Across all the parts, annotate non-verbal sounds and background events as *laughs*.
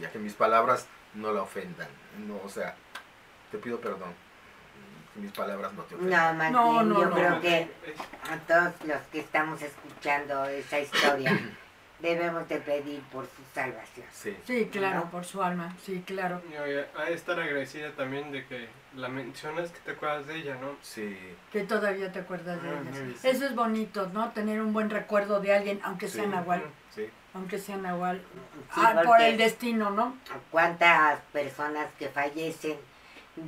Ya que mis palabras no la ofendan. No, o sea, te pido perdón. Que mis palabras no te ofendan. No, más No, no, yo no. creo que a todos los que estamos escuchando esa historia *clears throat* debemos de pedir por su salvación. Sí. Sí, claro, ¿No? por su alma, sí, claro. Y oye, ha de estar agradecida también de que la mencionas, que te acuerdas de ella, ¿no? Sí. Que todavía te acuerdas de Ah, muy bien. Eso es bonito, ¿no? Tener un buen recuerdo de alguien, aunque sea Sí. Nahual. Sí. Aunque sea Nahual. Sí, Ah, por el destino, ¿no? cuántas personas que fallecen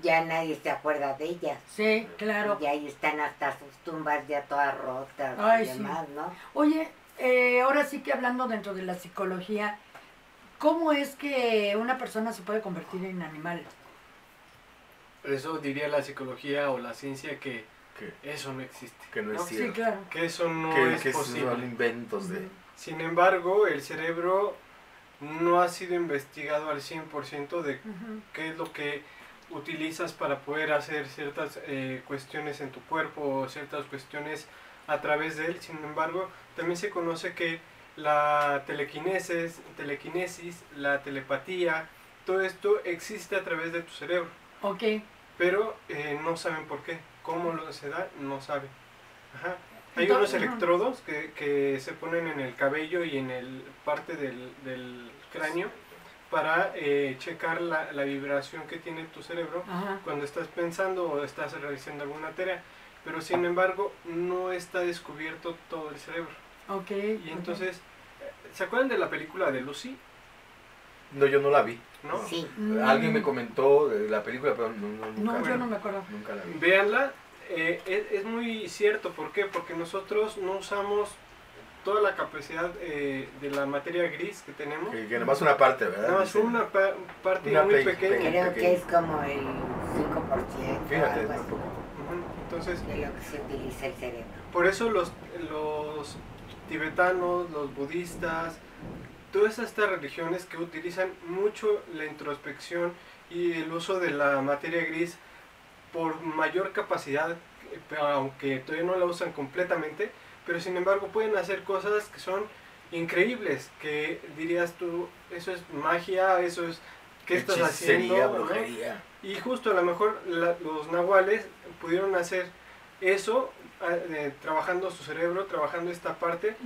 ya nadie se acuerda de ellas. Sí, claro. Y ahí están hasta sus tumbas ya todas rotas Ay, y sí. demás, ¿no? Oye, eh, ahora sí que hablando dentro de la psicología, ¿cómo es que una persona se puede convertir en animal? Eso diría la psicología o la ciencia que eso no existe. que no es ¿no? Sí, cierto. claro. Que eso no que, es que posible. son inventos de... Sin embargo, el cerebro no ha sido investigado al 100% de qué es lo que utilizas para poder hacer ciertas eh, cuestiones en tu cuerpo o ciertas cuestiones a través de él. Sin embargo, también se conoce que la telequinesis, telequinesis, la telepatía, todo esto existe a través de tu cerebro, Ok, pero eh, no saben por qué. ¿Cómo lo se da? No saben. Ajá. Hay Entonces, unos electrodos que, que se ponen en el cabello y en el parte del, del cráneo para eh, checar la, la vibración que tiene tu cerebro ajá. cuando estás pensando o estás realizando alguna tarea. Pero sin embargo, no está descubierto todo el cerebro. Ok. Y entonces, eh, ¿se acuerdan de la película de Lucy? No, yo no la vi. ¿No? Sí. Mm. Alguien me comentó de la película, pero no, no, nunca, No, yo no me acuerdo. nunca la vi. Véanla, eh, es, es muy cierto. ¿Por qué? Porque nosotros no usamos toda la capacidad eh, de la materia gris que tenemos. Que, que nomás una parte, ¿verdad? Nada más una pa- parte Una muy pe- pequeña. Creo que es como el 5%. Fíjate, algo así, Entonces, de lo que se utiliza el cerebro. Por eso los, los tibetanos, los budistas, todas estas religiones que utilizan mucho la introspección y el uso de la materia gris por mayor capacidad, aunque todavía no la usan completamente, pero sin embargo pueden hacer cosas que son increíbles, que dirías tú, eso es magia, eso es... ¿Qué estás haciendo? Y justo a lo mejor la- los nahuales pudieron hacer eso, ah, eh, trabajando su cerebro, trabajando esta parte,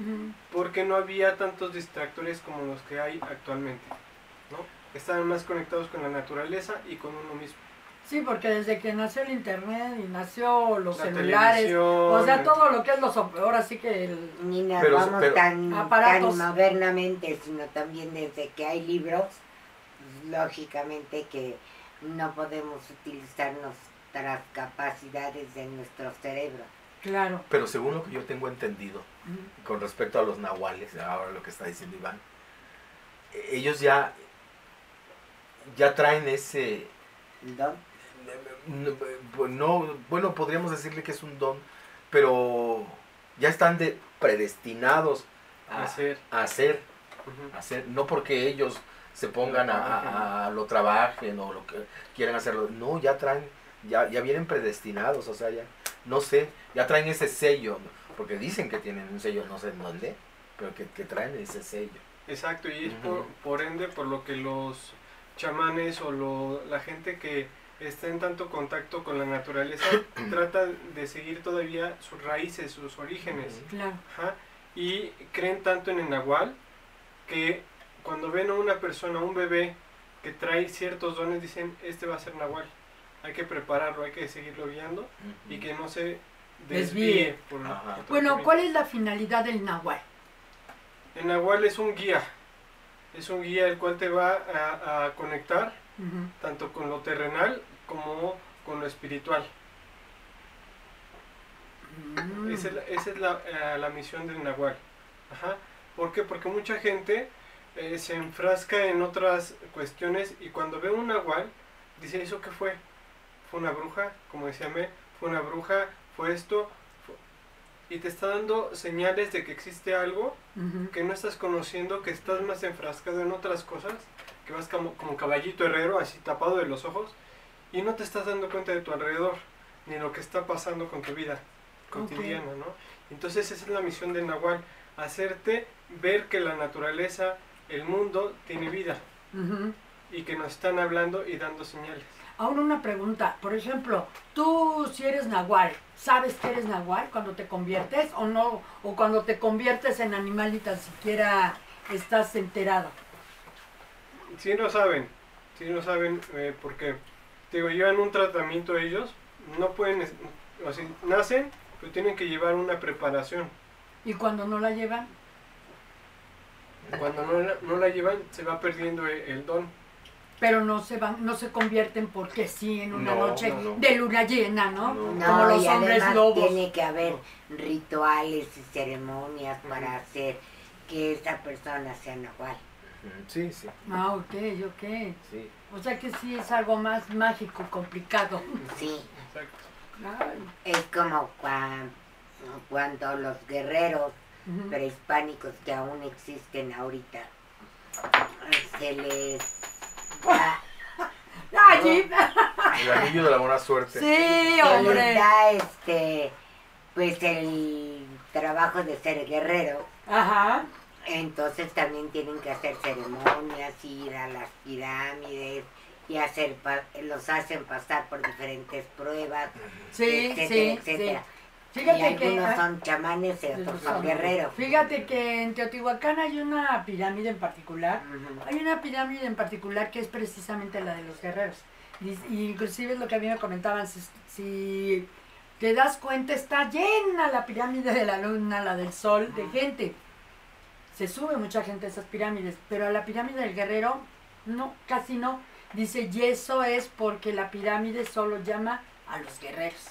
porque no había tantos distractores como los que hay actualmente. ¿no? Estaban más conectados con la naturaleza y con uno mismo. Sí, porque desde que nació el internet y nació los La celulares, o sea, todo lo que es los, ahora sí que el, Ni nos Pero- vamos pero- tan, Aparatos. tan modernamente, sino también desde que hay libros, lógicamente que no podemos utilizar nuestras capacidades de nuestro cerebro. claro. Pero según lo que yo tengo entendido, con respecto a los nahuales, ahora lo que está diciendo Iván, eh, ellos ya, ya traen ese, ¿no? no, no- bueno, podríamos decirle que es un don, pero ya están de, predestinados a, Hacer. a hacer, a hacer, no porque ellos se pongan a, a- a lo trabajen o lo que quieran hacerlo, no, ya traen, ya, ya vienen predestinados, o sea, ya, no sé, ya traen ese sello, porque dicen que tienen un sello, no sé en dónde, pero que, que traen ese sello. Exacto, y es por, por ende por lo que los chamanes o lo- la gente que está en tanto contacto con la naturaleza *coughs* trata de seguir todavía sus raíces, sus orígenes. Claro. Ajá, Y creen tanto en el nahual que cuando ven a una persona, un bebé que trae ciertos dones, dicen, este va a ser nahual. Hay que prepararlo, hay que seguirlo guiando y que no se desvíe. Desvíe. por- por Bueno, camino. ¿cuál es la finalidad del nahual? El nahual es un guía. Es un guía el cual te va a, a conectar tanto con lo terrenal como con lo espiritual. Mm. Esa es la, esa es la, eh, la misión del Nahual. Ajá. ¿Por qué? Porque mucha gente eh, se enfrasca en otras cuestiones y cuando ve un Nahual, dice, ¿eso qué fue? ¿Fue una bruja? Como decía Me, ¿fue una bruja? ¿Fue esto? Fue-". Y te está dando señales de que existe algo que no estás conociendo, que estás más enfrascado en otras cosas, que vas como, como caballito herrero, así tapado de los ojos, y no te estás dando cuenta de tu alrededor, ni lo que está pasando con tu vida cotidiana, ¿no? Entonces esa es la misión del Nahual, hacerte ver que la naturaleza, el mundo tiene vida y que nos están hablando y dando señales. Ahora una pregunta, por ejemplo, tú si eres nahual, ¿sabes que eres nahual cuando te conviertes o no? O cuando te conviertes en animal y tan siquiera estás enterado. Si no saben, si no saben, eh, porque te digo, llevan un tratamiento ellos, no pueden, o sea, nacen, pero tienen que llevar una preparación. Y cuando no la llevan, Cuando no la, no la llevan, se va perdiendo el, el don. Pero no se van, no se convierten porque sí en una No, noche no, no. de luna llena, ¿no? No. No, Como los y hombres además lobos. tiene que haber rituales y ceremonias para hacer que esa persona sea nahual. Sí, sí, Ah, ok, ok. sí. O sea que sí es algo más mágico, complicado. Sí, Exacto. Ay, es como cuan- cuando los guerreros prehispánicos que aún existen ahorita se les *laughs* El anillo de la buena suerte. sí, hombre. da este pues el trabajo de ser guerrero Ajá. entonces también tienen que hacer ceremonias ir a las pirámides y hacer pa- los hacen pasar por diferentes pruebas Sí, etcétera sí, etcétera sí. Fíjate que algunos ah, son chamanes y otros son guerreros Fíjate que en Teotihuacán hay una pirámide en particular. Hay una pirámide en particular que es precisamente la de los guerreros. Y, y inclusive lo que a mí me comentaban, si, si te das cuenta está llena la pirámide de la luna, la del sol, de gente. Se sube mucha gente a esas pirámides, pero a la pirámide del guerrero no, casi no. Dice, y eso es porque la pirámide solo llama a los guerreros.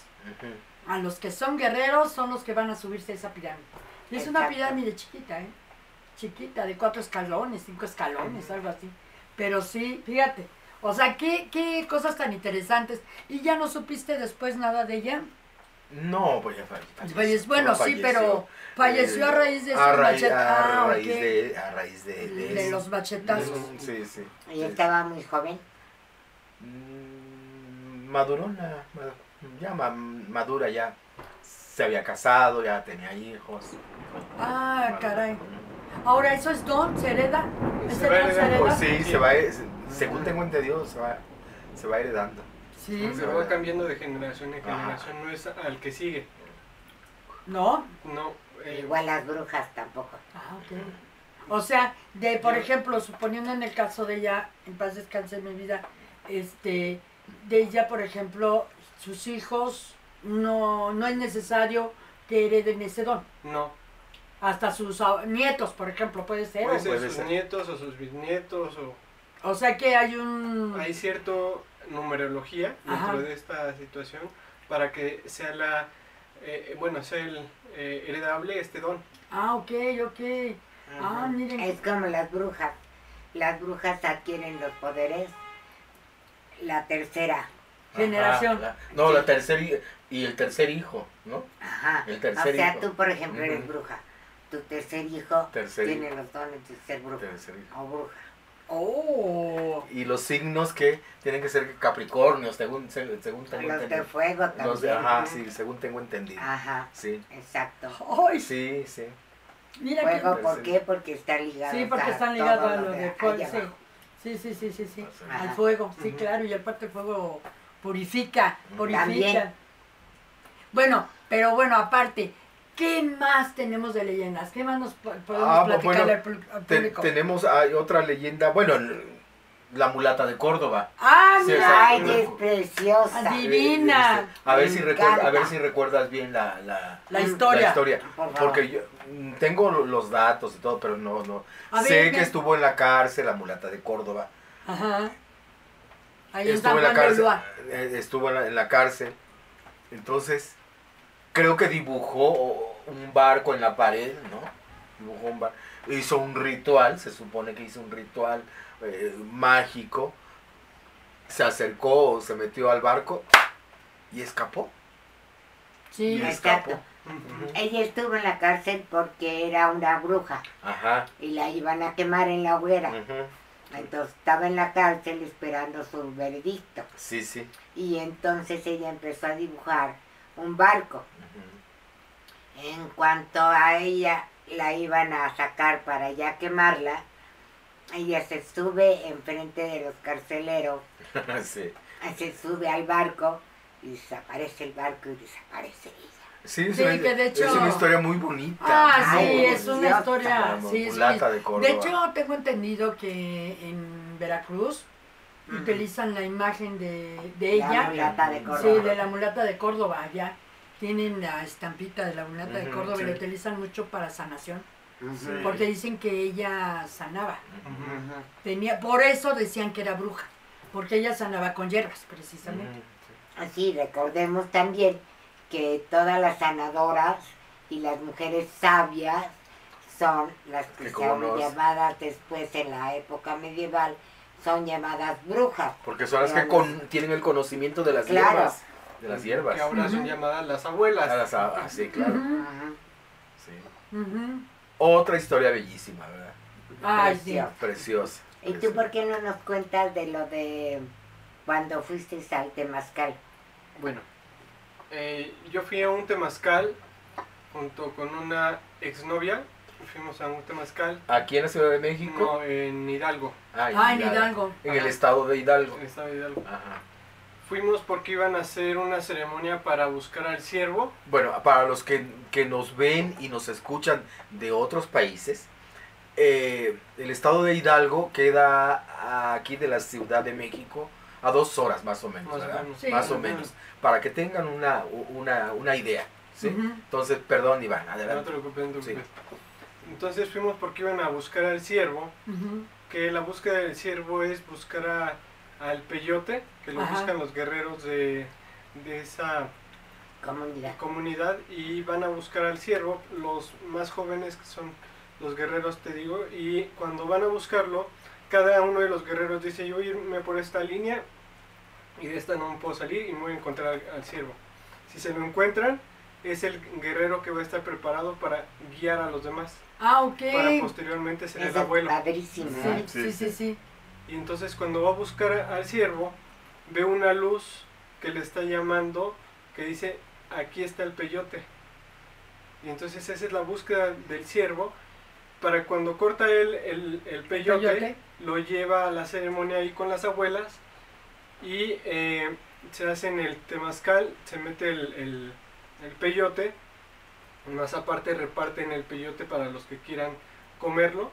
A los que son guerreros son los que van a subirse a esa pirámide. Y es una pirámide chiquita, ¿eh? Chiquita, de cuatro escalones, cinco escalones, algo así. Pero sí, fíjate. O sea, qué, qué cosas tan interesantes. ¿Y ya no supiste después nada de ella? No, pues ya falleció. Falleció- bueno, sí, pero falleció a raíz de a su raíz, a raíz de, a raíz de, de, de eso. los machetazos. Ujú, Sí, sí. y sí. estaba muy joven Mm, Madurona, ma- ya ma- madura ya. Se había casado, ya tenía hijos. Ah, Madura. caray. Ahora, ¿eso es don? ¿Se hereda? Se ¿Ese va don se heredando. hereda? Pues sí, se va, se- según tengo entendido, se va, se va heredando. Sí. Se va cambiando de generación en Ajá. generación, no es al que sigue. ¿No? No, eh, igual las brujas tampoco Ah, ok. O sea, de por ejemplo, suponiendo en el caso de ella, en paz descanse mi vida, este, de ella, por ejemplo, sus hijos, no, no es necesario que hereden ese don. no. Hasta sus nietos, por ejemplo, puede ser. Puede ser sus ser. nietos o sus bisnietos o O sea que hay un... hay cierto numerología dentro Ajá. de esta situación para que sea la eh, bueno sea el eh, heredable este don Ah, ok, ok. Ah, miren. Es como las brujas. Las brujas adquieren los poderes. La tercera. Generación. Ajá, la- no, la tercer y el tercer hijo, ¿no? Ajá. El tercer o sea, hijo. tú, por ejemplo, eres bruja. Tu tercer hijo Tercer tiene hijo. los dones de ser bruja Tercer hijo. o bruja. Oh. Y los signos que tienen que ser Capricornios, según, se- según tengo Los de entendido. fuego también. Los de, ajá, ¿no? sí, según tengo entendido. Ajá, Sí, exacto. Ay, sí, sí. mira que... Fuego, ¿por Sí. qué? Porque está ligado Sí, porque a están ligados a lo de fuego, sí. Sí, sí, sí, sí. Al fuego, sí, Ujú. claro, y aparte el fuego purifica, purifica. También. Bueno, pero bueno, aparte, ¿qué más tenemos de leyendas? ¿Qué más nos po- podemos Ah, platicar bueno, al, pu- al Te- público? tenemos hay otra leyenda, bueno, la mulata de Córdoba. ah, Sí, mira, Ay, es preciosa. Divina. Eh, este, a ver si recuerda, a ver si recuerdas bien la, la, la historia. la historia. Por. Porque yo mm, tengo lo- los datos y todo, pero no, no. A sé ver, que me- estuvo en la cárcel la mulata de Córdoba. Ajá. Ahí en estuvo en la cárcel. Eh, Estuvo en la, en la cárcel. Entonces, creo que dibujó un barco en la pared, ¿no? Dibujó un bar- Hizo un ritual, se supone que hizo un ritual eh, mágico. Se acercó, se metió al barco y escapó. Sí, Y escapó. Ella estuvo en la cárcel porque era una bruja Ajá. y la iban a quemar en la hoguera. Entonces estaba en la cárcel esperando su veredicto. Sí, sí. Y entonces ella empezó a dibujar un barco. En cuanto a ella la iban a sacar para ya quemarla, ella se sube enfrente de los carceleros, *laughs* sí. se sube al barco y desaparece el barco y desaparece ella. Sí, es, Sí, una, que de hecho- es una historia muy bonita. Ah, muy sí, bonita. es una historia. la Sí, es mulata una- de Córdoba. de hecho, tengo entendido que en Veracruz Ujú. utilizan la imagen de, de La ella. mulata de Sí, Córdoba. de la mulata de Córdoba. Ya tienen la estampita de la mulata de Córdoba y sí. la utilizan mucho para sanación. Sí. Porque dicen que ella sanaba. Ujú. Ujú. Tenía, por eso decían que era bruja. Porque ella sanaba con hierbas, precisamente. Así, recordemos también que todas las sanadoras y las mujeres sabias son las que Que son nos- llamadas después en la época medieval, son llamadas brujas. Porque son las que con- tienen el conocimiento de las Claro. hierbas. De las hierbas. Que ahora son llamadas las abuelas. Las- ah, sí, claro. Sí. Otra historia bellísima, ¿verdad? Ay, sí. Precioso. Preciosa. ¿Y tú preciosa. por qué no nos cuentas de lo de cuando fuiste al Temazcal? Bueno, eh, yo fui a un temazcal junto con una exnovia. Fuimos a un temazcal Aquí en la Ciudad de México. no, en Hidalgo, Ah, Ah, en Hidalgo. En el estado de Hidalgo. en el estado de Hidalgo. Ajá. Fuimos porque iban a hacer una ceremonia para buscar al ciervo. Bueno, para los que, que nos ven y nos escuchan de otros países, eh, el estado de Hidalgo queda aquí de la Ciudad de México a dos horas más o menos, Más o ¿verdad? menos. Sí. Más o menos, para que tengan una, una, una idea. ¿sí? Entonces, perdón Iván, No adelante. te preocupes, no te Sí. Entonces fuimos porque iban a buscar al ciervo. Que la búsqueda del ciervo es buscar a- al peyote, que lo Ajá. buscan los guerreros de, de esa Comunidad. comunidad y van a buscar al ciervo, los más jóvenes que son los guerreros, te digo, y cuando van a buscarlo, cada uno de los guerreros dice, yo voy a irme por esta línea y de esta no me puedo salir y me voy a encontrar al, al ciervo. Si se lo encuentran, es el guerrero que va a estar preparado para guiar a los demás, Ah, ok. para posteriormente ser el abuelo. padrísimo. Sí, sí, sí, sí. Y entonces cuando va a buscar al ciervo, ve una luz que le está llamando, que dice, aquí está el peyote. Y entonces esa es la búsqueda del ciervo. Para cuando corta él el, el peyote, Peyote. lo lleva a la ceremonia ahí con las abuelas y eh, se hace en el temazcal, se mete el, el, el peyote, más aparte reparten el peyote para los que quieran comerlo.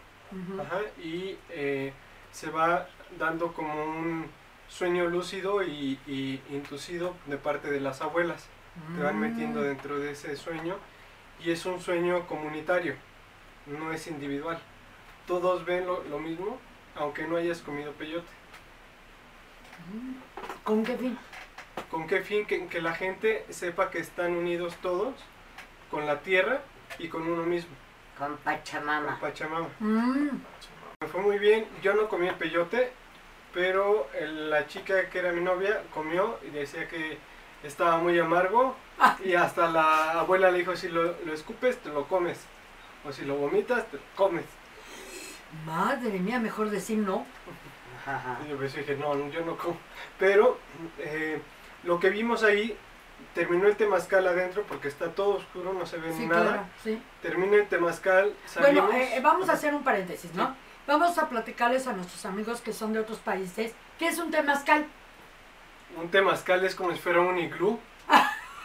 Ajá, y eh, se va dando como un sueño lúcido y, y inducido de parte de las abuelas. Te van metiendo Mm. dentro de ese sueño y es un sueño comunitario, no es individual. Todos ven lo, lo mismo, aunque no hayas comido peyote. ¿Con qué fin? ¿Con qué fin? Que, que la gente sepa que están unidos todos con la tierra y con uno mismo, Con con Pachamama. Pachamama. Mm. Me fue muy bien, yo no comí el peyote, pero el- la chica que era mi novia comió y decía que estaba muy amargo Ah. y hasta la abuela le dijo si lo, lo escupes te lo comes o si lo vomitas te lo comes. Madre mía, mejor decir no. Ajá. Y yo pues dije no, no, yo no como. Pero eh, lo que vimos ahí terminó el temazcal adentro porque está todo oscuro, no se ve Sí, nada. claro, sí. Termina el temazcal, salimos. Bueno, eh, eh, vamos a hacer un paréntesis, ¿no? Vamos a platicarles a nuestros amigos que son de otros países qué es un temazcal. Un temazcal es como si fuera un iglú. *laughs*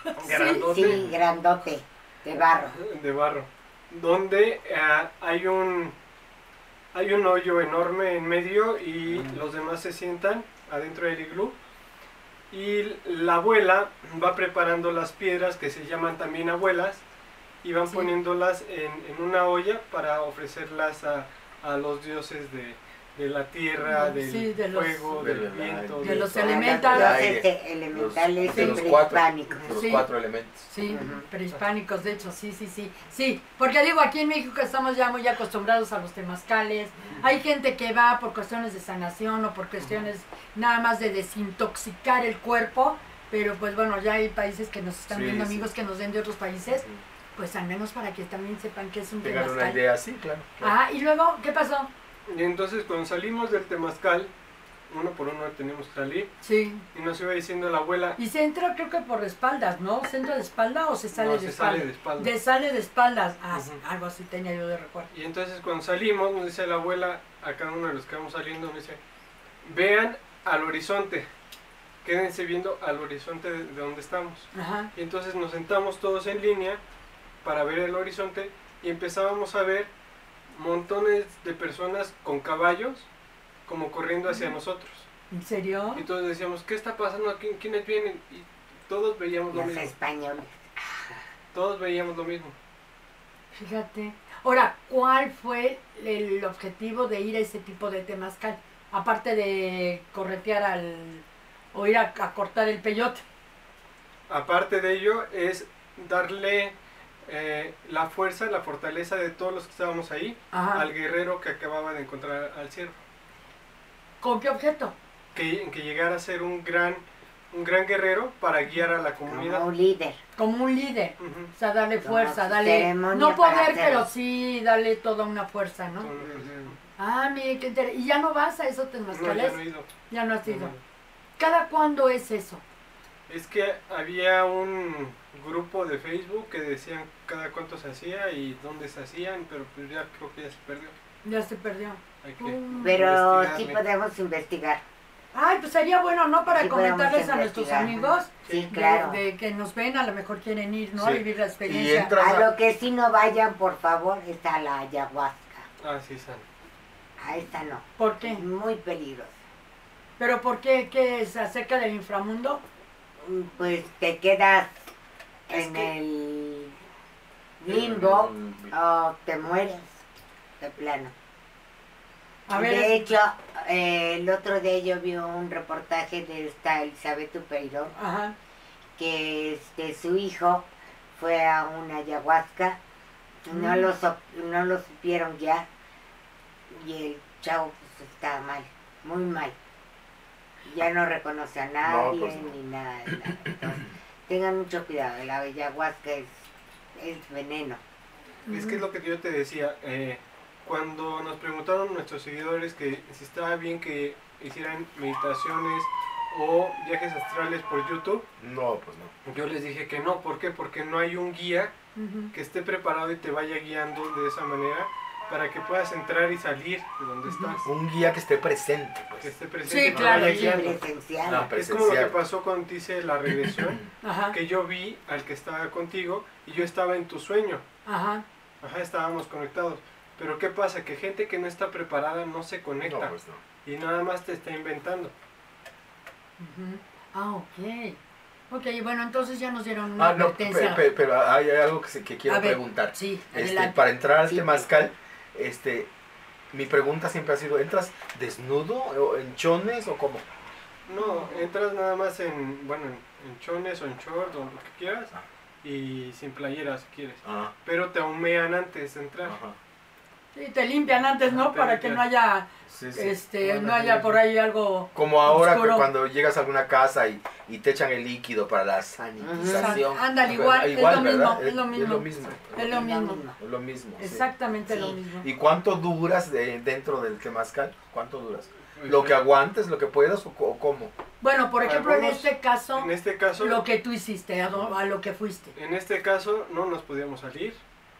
Sí, grandote. Sí, grandote, de barro. de barro, donde eh, hay un hay un hoyo enorme en medio y los demás se sientan adentro del iglú y la abuela va preparando las piedras que se llaman también abuelas y van Sí. poniéndolas en, en una olla para ofrecerlas a, a los dioses de, de la tierra, del Sí, de los- fuego, de del la- viento, de los elementales. Los este, elementales Los- de los siempre cuatro. hispánicos. De los Sí. cuatro elementos. Sí, prehispánicos, de hecho, sí, sí, sí. Sí, porque digo, aquí en México estamos ya muy acostumbrados a los temazcales. Hay gente que va por cuestiones de sanación o por cuestiones nada más de desintoxicar el cuerpo. Pero pues bueno, ya hay países que nos están Sí, viendo, sí. amigos que nos den de otros países. Pues al menos para que también sepan que es un Tengan una temazcal. idea, sí, claro. claro. Ah, y luego, ¿qué pasó? Y entonces cuando salimos del temazcal, uno por uno teníamos que salir Sí. y nos iba diciendo la abuela, Y se entra creo que por espaldas, ¿no? ¿Se entra de espalda o se sale no, de se espalda? sale de espalda. De sale de espaldas. Ah, sí, Ujú. algo así tenía yo de recuerdo. Y entonces cuando salimos, nos dice la abuela, a cada uno de los que vamos saliendo, nos dice, vean al horizonte, quédense viendo al horizonte de donde estamos. Ajá. Y entonces nos sentamos todos en línea para ver el horizonte y empezábamos a ver montones de personas con caballos como corriendo hacia nosotros. ¿En serio? Y todos decíamos, ¿qué está pasando? ¿Qui- ¿Quiénes vienen? Y todos veíamos lo Los mismo. españoles. Todos veíamos lo mismo. Fíjate. Ahora, ¿cuál fue el objetivo de ir a ese tipo de temazcal? Aparte de corretear al... o ir a, a cortar el peyote. Aparte de ello, es darle eh, la fuerza, la fortaleza de todos los que estábamos ahí Ajá. al guerrero que acababa de encontrar al ciervo. ¿Con qué objeto? Que, que llegara a ser un gran, un gran guerrero para guiar a la comunidad. Como un líder. Como un líder. O sea, darle Como fuerza, darle... No poder, hacerlo. pero sí darle toda una fuerza, ¿no? Ah, mire, qué interesante. ¿Y ya no vas a esos No, ya temazcales? no he ido. ya no has ido. ¿Cada cuándo es eso? Es que había un grupo de Facebook que decían cada cuánto se hacía y dónde se hacían, pero pues ya creo que ya se perdió. Ya se perdió. Hay que Mm. Pero sí podemos investigar. Ay, pues sería bueno, ¿no? Para Sí, comentarles a nuestros amigos Sí, de- claro. de, que nos ven, a lo mejor quieren ir, ¿no? A vivir la experiencia. A lo que sí no vayan, por favor, es a la ayahuasca. Ah, sí, San. A esta no. ¿Por Es qué? muy peligrosa. ¿Pero por qué? ¿Qué es acerca del inframundo? Pues te quedas Es en que- el limbo o te mueres de plano. A ver, de hecho, eh, el otro día yo vi un reportaje de esta Elizabeth Upeirón ajá, que este, su hijo fue a una ayahuasca, no, Mm. lo, so- no lo supieron ya y el chavo pues, está mal, muy mal. Ya no reconoce a nadie pues no. ni nada, de nada. Entonces, tengan mucho cuidado, la ayahuasca es, es veneno. Es que es lo que yo te decía, eh, cuando nos preguntaron nuestros seguidores que si estaba bien que hicieran meditaciones o viajes astrales por YouTube, No, pues no. yo les dije que no, ¿por qué? Porque no hay un guía que esté preparado y te vaya guiando de esa manera para que puedas entrar y salir de donde estás. Un guía que esté presente, Que pues. esté presente Sí, claro, sí, guiando. presencial. Es como lo que presencial. pasó cuando te hice la regresión, *coughs* Ajá, que yo vi al que estaba contigo y yo estaba en tu sueño. ajá. Ajá, estábamos conectados. Pero ¿qué pasa? Que gente que no está preparada no se conecta No, pues no. y nada más te está inventando. ujú. Ah, ok. Ok, bueno, entonces ya nos dieron una Ah, no, advertencia. pe- pero hay algo que, se- que quiero A ver, preguntar. Sí, Este, para entrar al Sí. temazcal, este, mi pregunta siempre ha sido, ¿entras desnudo o en chones o cómo? No, entras nada más en, bueno, en, chones o en short o lo que quieras y sin playera si quieres. Ah, Pero te humean antes de entrar. ajá. Sí, te limpian antes, ¿no? Te Para que no haya, Sí, sí. este, Bueno, no haya por ahí algo... Como ahora que cuando llegas a alguna casa y, y te echan el líquido para la sanitización. Ándale, Pero igual, es lo ¿verdad? mismo, es lo es mismo. lo mismo. Es lo mismo. Es lo mismo, sí. Exactamente lo mismo. ¿Y cuánto duras de- dentro del temazcal? ¿Cuánto duras? ¿Lo que aguantes, lo que puedas o, cómo? Bueno, por ejemplo, en este caso, En este caso, lo que tú hiciste, a, a lo que fuiste, en este caso no nos podíamos salir.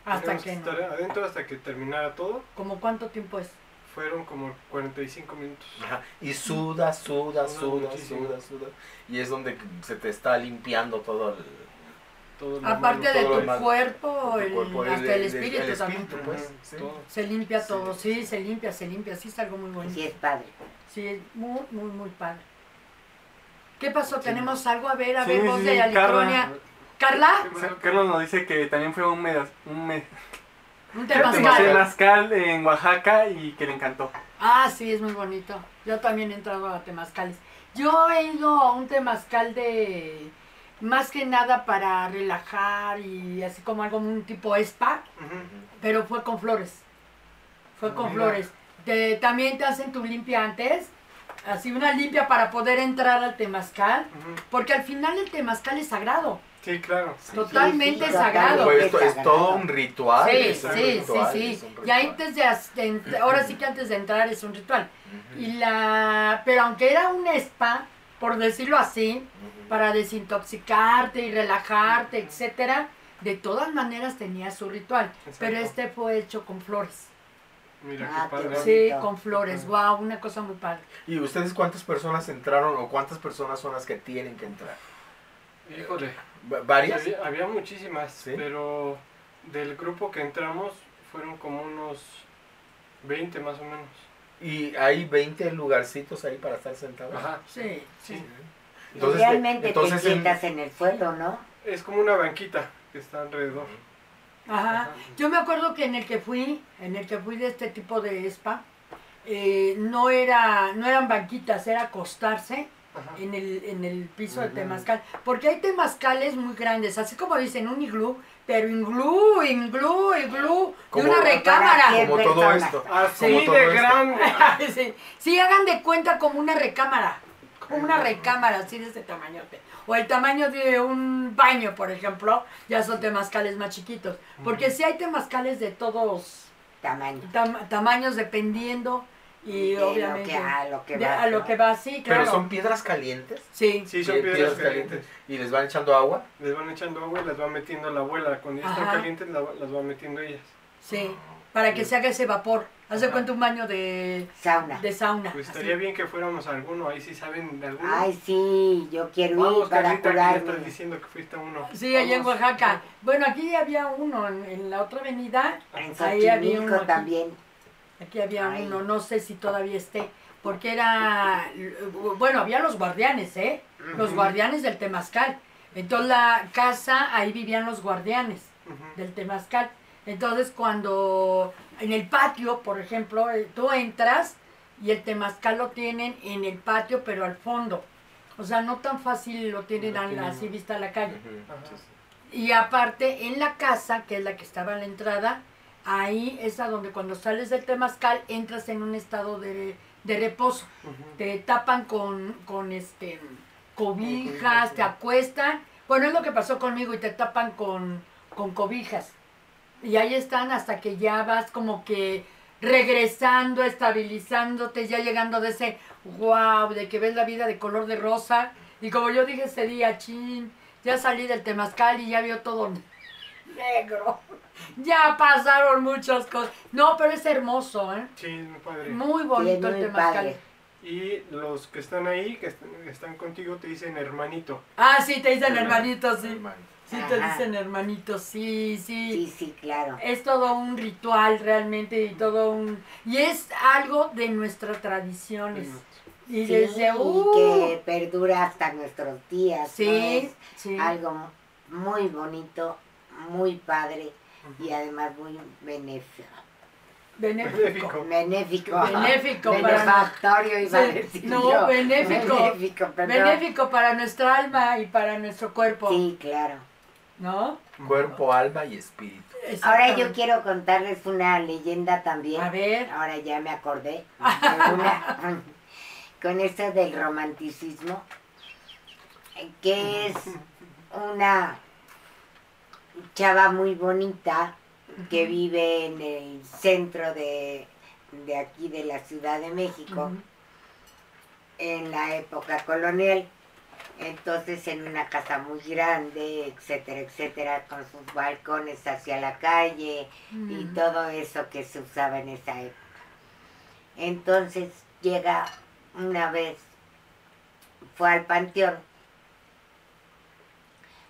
Hasta que no. estar adentro hasta que terminara todo. ¿Como cuánto tiempo es? Fueron como 45 minutos. Ajá. Y Sudas sudas, muchísimo. sudas, sudas. Y es donde se te está limpiando todo el, Todo lo Aparte malo, de todo tu demás. cuerpo, tu el- cuerpo, hasta el, espíritu el también. espíritu, pues. Ujú, sí. todo. Se limpia Sí. todo, sí, se limpia, se limpia, sí es algo muy bueno. Sí, es padre. Sí, es muy, muy, muy padre. ¿Qué pasó? Sí. ¿Tenemos algo? A ver, a Sí, ver, voz sí, de Alicornia. ¿Carla? Carlos nos dice que también fue un, medas- un me- Un Temazcal. en Oaxaca y que le encantó. Ah, sí, es muy bonito. Yo también he entrado a temazcales. Yo he ido a un temazcal de más que nada para relajar y así como algo un tipo spa, pero fue con flores. Fue con Mira. flores. Te- también te hacen tu limpia antes, así una limpia para poder entrar al temazcal, porque al final el temazcal es sagrado. Sí, claro. Totalmente sí, sagrado. Pues esto es sagrado. todo un ritual. Sí, es un sí, sí, ritual, sí. Y antes de, ahora sí que antes de entrar es un ritual. Y la, pero aunque era un spa, por decirlo así, para desintoxicarte y relajarte, etcétera, de todas maneras tenía su ritual. Pero este fue hecho con flores. Mira Ah, qué qué padre. Sí, con flores. Wow, una cosa muy padre. ¿Y ustedes cuántas personas entraron o cuántas personas son las que tienen que entrar? Híjole. ¿Va- ¿Varias? Había, había muchísimas, Sí. pero del grupo que entramos fueron como unos 20 más o menos. Y hay 20 lugarcitos ahí para estar sentados. Ajá. Sí, sí. Entonces, Realmente entonces te en- sientas en el suelo, ¿no? Es como una banquita que está alrededor. Ajá. Yo me acuerdo que en el que fui, en el que fui de este tipo de spa, eh, no era, no eran banquitas, era acostarse Ajá. en el, en el piso de Ujú. temazcal. Porque hay temazcales muy grandes, así como dicen un iglú, pero iglú, iglú, iglú, de una recámara. cien como todo esto. Así Como todo de esto. grande. *laughs* *laughs* sí. sí, hagan de cuenta como una recámara, como una recámara así de este tamañote. O el tamaño de un baño, por ejemplo, ya son temazcales más chiquitos. Porque sí hay temazcales de todos Tamaño. tam- tamaños dependiendo y De lo obviamente que- a lo que de- va, a lo que va, sí, claro. Pero son piedras calientes. Sí, Sí, son Pie- piedras calientes. Y les van echando agua. Les van echando agua y las va metiendo la abuela. Cuando ya están calientes la- las va metiendo ellas. sí, para que se haga ese vapor. Hace cuenta un baño de, Sauna. de sauna. Pues así. estaría bien que fuéramos a alguno. Ahí sí saben de alguno. Ay, sí, yo quiero Vamos, ir para Carlita, que ya estás diciendo que fuiste a uno. Sí, allá en Vamos. Oaxaca. Bueno, aquí había uno en, en la otra avenida. En Ahí había uno Xochimilco aquí. también. Aquí había Ay. uno, no sé si todavía esté, porque era, bueno, había los guardianes, ¿eh? Los guardianes del Temazcal. Entonces la casa, ahí vivían los guardianes del Temazcal. Entonces cuando en el patio, por ejemplo, eh, tú entras y el Temazcal lo tienen en el patio, pero al fondo. O sea, no tan fácil lo tienen a así vista a la calle. Y aparte, en la casa, que es la que estaba en la entrada, ahí es a donde cuando sales del temazcal entras en un estado de, de reposo. Te tapan con, con este cobijas, te acuestan. Bueno, es lo que pasó conmigo y te tapan con, con cobijas. Y ahí están hasta que ya vas como que regresando, estabilizándote, ya llegando de ese wow, de que ves la vida de color de rosa. Y como yo dije ese día, chin, ya salí del temazcal y ya vio todo *laughs* negro. Ya pasaron muchas cosas. No, pero es hermoso, ¿eh? Sí, muy padre. Muy Sí, bonito el temazcal. padre. Y los que están ahí, que están, contigo, te dicen hermanito. Ah, sí, te dicen hermanito, sí. Sí, te dicen hermanito, sí, Sí, sí, claro. Es todo un ritual realmente y todo un... Y es algo de nuestras tradiciones. Y Sí, desde... y ¡uh! que perdura hasta nuestros días. ¿no? sí, Es sí. algo muy bonito, muy padre y además muy benéfico. Benéfico. Benéfico. Benéfico. Benéfico para- Benefactorio iba a Sí, decir no, yo. benéfico. Benéfico, para nuestra alma y para nuestro cuerpo. Sí, claro. ¿No? Cuerpo, alma y espíritu. Ahora yo quiero contarles una leyenda también. A ver. Ahora ya me acordé. una- *laughs* con esto del romanticismo, que es *laughs* una chava muy bonita que vive en el centro de, de aquí de la Ciudad de México en la época colonial. Entonces en una casa muy grande, etcétera, etcétera, con sus balcones hacia la calle, y todo eso que se usaba en esa época. Entonces llega una vez, fue al panteón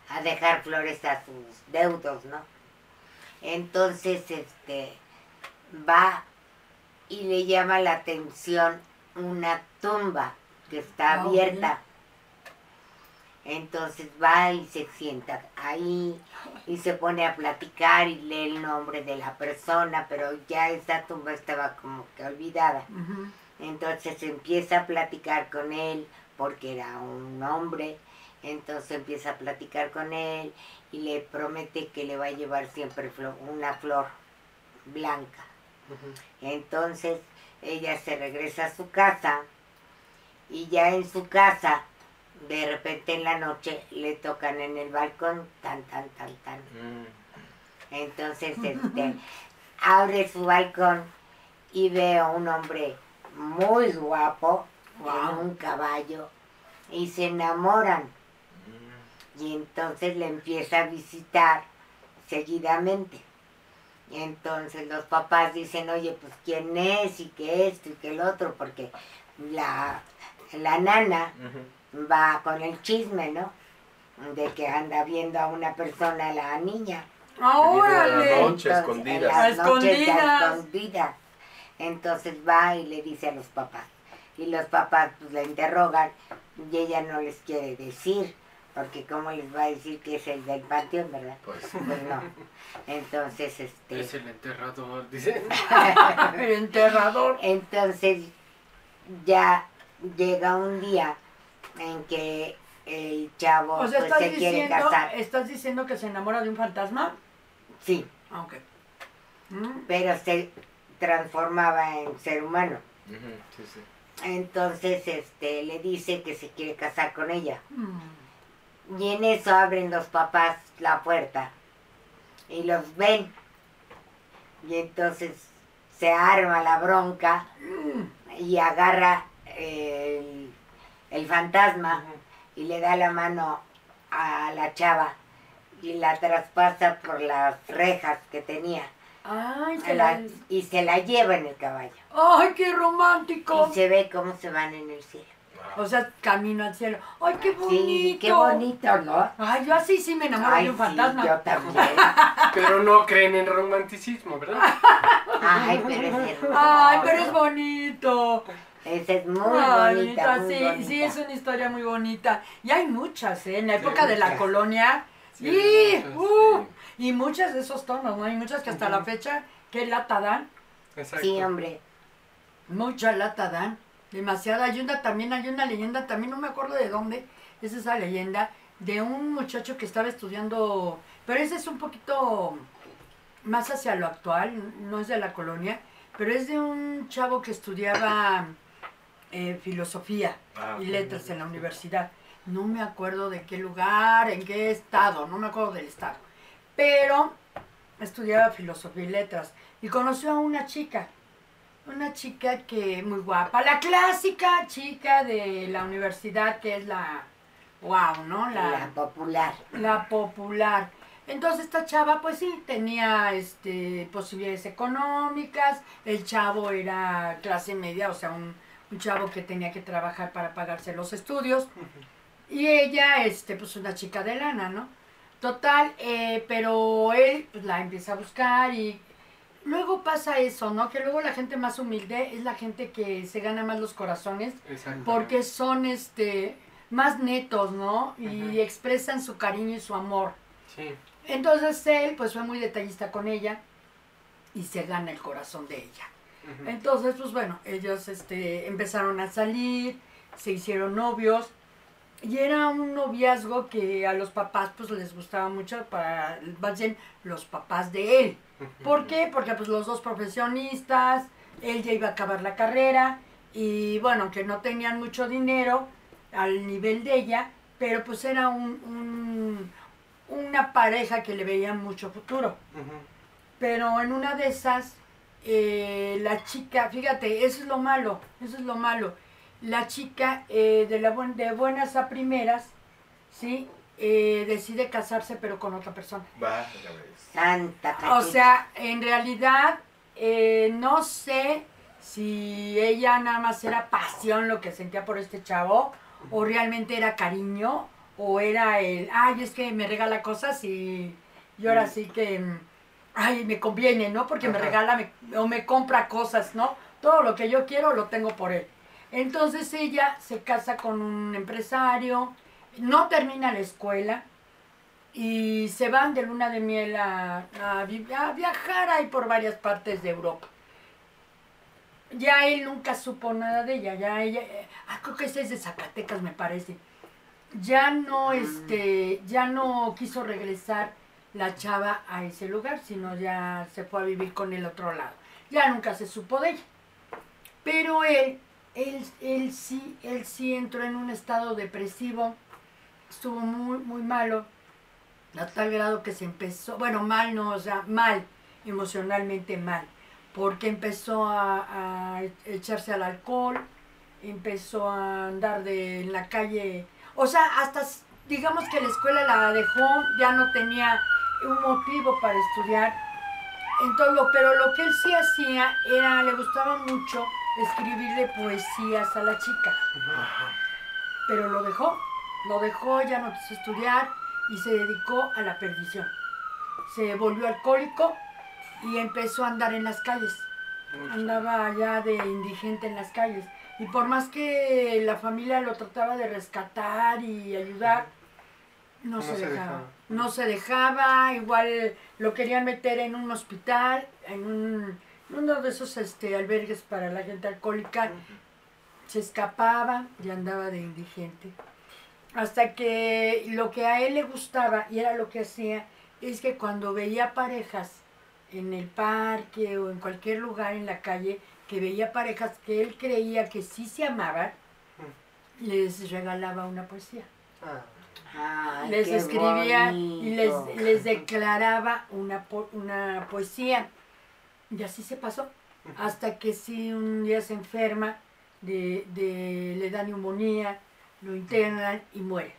a dejar flores a sus deudos, ¿no? Entonces, este, va y le llama la atención una tumba que está Ah, abierta. Entonces va y se sienta ahí y se pone a platicar y lee el nombre de la persona, pero ya esa tumba estaba como que olvidada. Ujú. Entonces empieza a platicar con él porque era un hombre. Entonces empieza a platicar con él y le promete que le va a llevar siempre una flor blanca. Entonces ella se regresa a su casa y ya en su casa de repente en la noche le tocan en el balcón, tan, tan, tan, tan. Mm. Entonces, este, abre su balcón y ve a un hombre muy guapo, Wow. en un caballo, y se enamoran. Y entonces le empieza a visitar seguidamente. Y entonces los papás dicen, oye, pues quién es y qué esto y qué el otro, porque la, la nana va con el chisme, ¿no? De que anda viendo a una persona, la niña. ¡Órale! noche. Entonces, escondidas. en las A noches a escondidas. escondidas. Entonces va y le dice a los papás. Y los papás pues la interrogan y ella no les quiere decir, porque cómo les va a decir que es el del panteón, ¿verdad? Pues, Pues no. Entonces, este... Es el enterrador, dice. *laughs* El enterrador. Entonces ya llega un día en que el chavo O sea, pues, se quiere diciendo, casar. ¿estás diciendo que se enamora de un fantasma? Sí, Ah, ok. Mm. pero se transformaba en ser humano. ujú, sí, sí. Entonces este le dice que se quiere casar con ella. Mm. Y en eso abren los papás la puerta y los ven. Y entonces se arma la bronca y agarra el, el fantasma y le da la mano a la chava y la traspasa por las rejas que tenía Ay, la- y se la lleva en el caballo. Ay, qué romántico. Y se ve cómo se van en el cielo. O sea, camino al cielo. Ay, qué bonito. Sí, qué bonito, ¿no? Ay, yo así sí me enamoro Ay, de un sí, fantasma. yo también. *laughs* Pero no creen en romanticismo, ¿verdad? Ay, pero es hermoso. Ay, pero es bonito. Esa es muy Ay, bonita, muy sí, bonita. sí, es una historia muy bonita. Y hay muchas, ¿eh? En la época de la colonia. Sí, Sí, muchas, uh, y muchas de esos tonos, ¿no? Hay muchas que hasta la fecha, ¿qué lata dan? Exacto. Sí, hombre. Mucha lata dan. Demasiada. Hay una también, hay una leyenda, también no me acuerdo de dónde es esa leyenda, de un muchacho que estaba estudiando, pero ese es un poquito más hacia lo actual, no es de la colonia, pero es de un chavo que estudiaba eh, filosofía Ah, y letras en la universidad. No me acuerdo de qué lugar, en qué estado, no me acuerdo del estado. Pero estudiaba filosofía y letras y conoció a una chica, una chica que muy guapa, la clásica chica de la universidad que es la wow, ¿no? La popular. la popular. Entonces esta chava pues sí tenía este posibilidades económicas, el chavo era clase media, o sea, un, un chavo que tenía que trabajar para pagarse los estudios y ella este pues una chica de lana, ¿no? Total, eh, pero él pues, la empieza a buscar y luego pasa eso, ¿no? Que luego la gente más humilde es la gente que se gana más los corazones porque son este más netos, ¿no? Y expresan su cariño y su amor. Sí. Entonces él pues fue muy detallista con ella y se gana el corazón de ella. Entonces, pues bueno, ellos este empezaron a salir, se hicieron novios y era un noviazgo que a los papás pues les gustaba mucho para más bien los papás de él. ¿Por qué? Porque pues los dos profesionistas, él ya iba a acabar la carrera y bueno, aunque no tenían mucho dinero al nivel de ella, pero pues era un, un- una pareja que le veían mucho futuro. Pero en una de esas, eh, la chica, fíjate, eso es lo malo, eso es lo malo. La chica eh, de, la buen- de buenas a primeras, ¿sí? Eh, decide casarse pero con otra persona. Santa O Cachucha. sea, en realidad, eh, no sé si ella nada más era pasión lo que sentía por este chavo, o realmente era cariño, o era el, ay, es que me regala cosas y, y ahora sí que, mm, ay, me conviene, ¿no? Porque me regala me- o me compra cosas, ¿no? Todo lo que yo quiero lo tengo por él. Entonces ella se casa con un empresario, no termina la escuela, y se van de luna de miel a, a vi- a viajar ahí por varias partes de Europa. Ya él nunca supo nada de ella, ya ella, eh, ah, creo que ese es de Zacatecas me parece. Ya no, este, ya no quiso regresar la chava a ese lugar, sino ya se fue a vivir con el otro lado. Ya nunca se supo de ella. Pero él él, él sí, él sí entró en un estado depresivo, estuvo muy, muy malo, a tal grado que se empezó, bueno, mal no, o sea, mal, emocionalmente mal, porque empezó a, a echarse al alcohol, empezó a andar de, en la calle, o sea, hasta digamos que la escuela la dejó, ya no tenía un motivo para estudiar, en todo, pero lo que él sí hacía era, le gustaba mucho escribirle poesías a la chica, pero lo dejó, lo dejó, ya no quiso estudiar y se dedicó a la perdición. Se volvió alcohólico y empezó a andar en las calles andaba ya de indigente en las calles. Y por más que la familia lo trataba de rescatar y ayudar, no, No se, se dejaba. dejaba. No se dejaba, igual lo querían meter en un hospital, en un, uno de esos este, albergues para la gente alcohólica. Se escapaba y andaba de indigente. Hasta que lo que a él le gustaba, y era lo que hacía, es que cuando veía parejas en el parque o en cualquier lugar en la calle, que veía parejas que él creía que sí se amaban, les regalaba una poesía. Ah, Ay, les escribía y les, les declaraba una, po- una poesía. Y así se pasó. Hasta que sí un día se enferma, de, de- le da neumonía, lo internan y muere.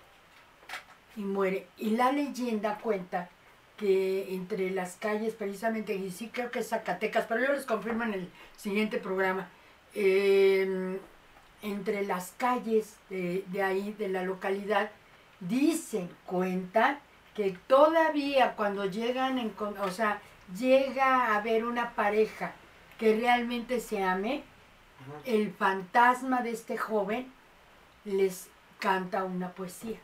Y muere. Y la leyenda cuenta que entre las calles, precisamente, y sí creo que es Zacatecas, pero yo les confirmo en el siguiente programa, eh, entre las calles de, de ahí, de la localidad, dicen, cuentan, que todavía cuando llegan, en, o sea, llega a haber una pareja que realmente se ame, el fantasma de este joven les canta una poesía.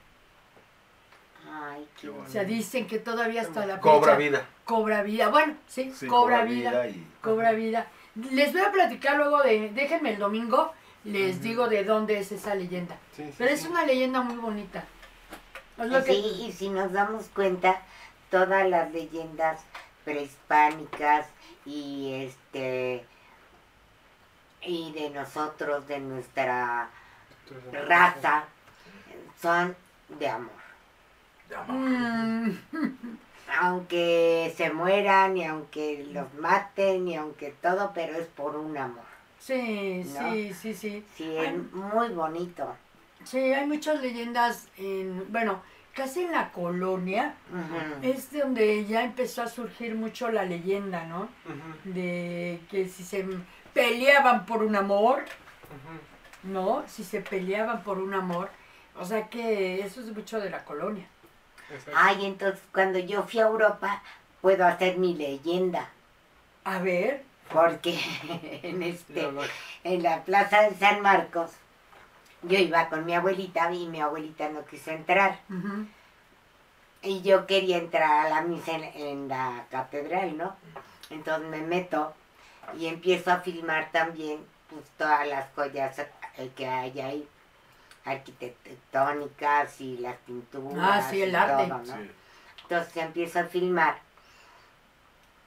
Ay, qué O sea, dicen que todavía hasta la Cobra fecha vida. cobra vida. Bueno, sí, Sí, cobra, vida, y- cobra vida. Les voy a platicar luego de, déjenme el domingo, les digo de dónde es esa leyenda. sí, sí, Pero es una leyenda muy bonita. Es lo que- Sí, y si nos damos cuenta, todas las leyendas prehispánicas y este y de nosotros, de nuestra Raza, son de amor. de amor. Mm, *laughs* Aunque se mueran y aunque los maten y aunque todo, pero es por un amor. sí, ¿No? sí, sí, sí. Sí, es muy bonito. Sí, hay muchas leyendas en, bueno, casi en la colonia, es donde ya empezó a surgir mucho la leyenda, ¿no? De que si se peleaban por un amor. ¿No? Si se peleaban por un amor. O sea que eso es mucho de la colonia. Exacto. Ay, entonces cuando yo fui a Europa, puedo hacer mi leyenda. A ver. Porque *laughs* en este, en la plaza de San Marcos, yo iba con mi abuelita y mi abuelita no quiso entrar. Y yo quería entrar a la misa en, en la catedral, ¿no? Entonces me meto y empiezo a filmar también pues, todas las joyas eh, que hay ahí, arquitectónicas y las pinturas. Ah, sí, el y arte. todo, ¿no? Sí. Entonces empiezo a filmar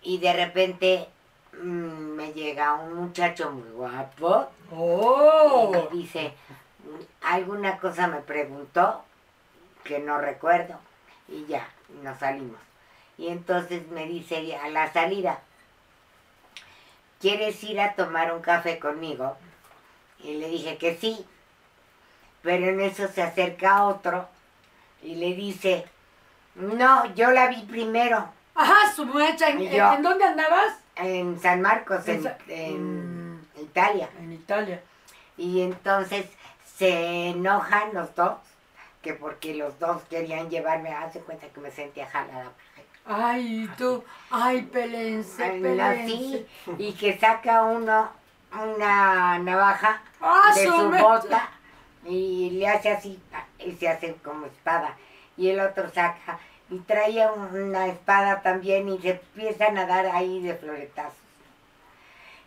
y de repente mm, me llega un muchacho muy guapo y ¡Oh! me dice, alguna cosa me preguntó que no recuerdo y ya, nos salimos. Y entonces me dice a la salida, ¿quieres ir a tomar un café conmigo? Y le dije que sí, pero en eso se acerca otro y le dice, no, yo la vi primero Ajá, su mecha. ¿En, Y yo. ¿en dónde andabas? en San Marcos, en, Mm. Italia. En Italia. Y entonces se enojan los dos, que porque los dos querían llevarme, hace cuenta que me sentía jalada. Ay, tú. Ay, pelense, pelense. así, y que saca uno una navaja Ah, de su bota y le hace así, y se hace como espada. Y el otro saca y traía una espada también y se empiezan a dar ahí de floretazos.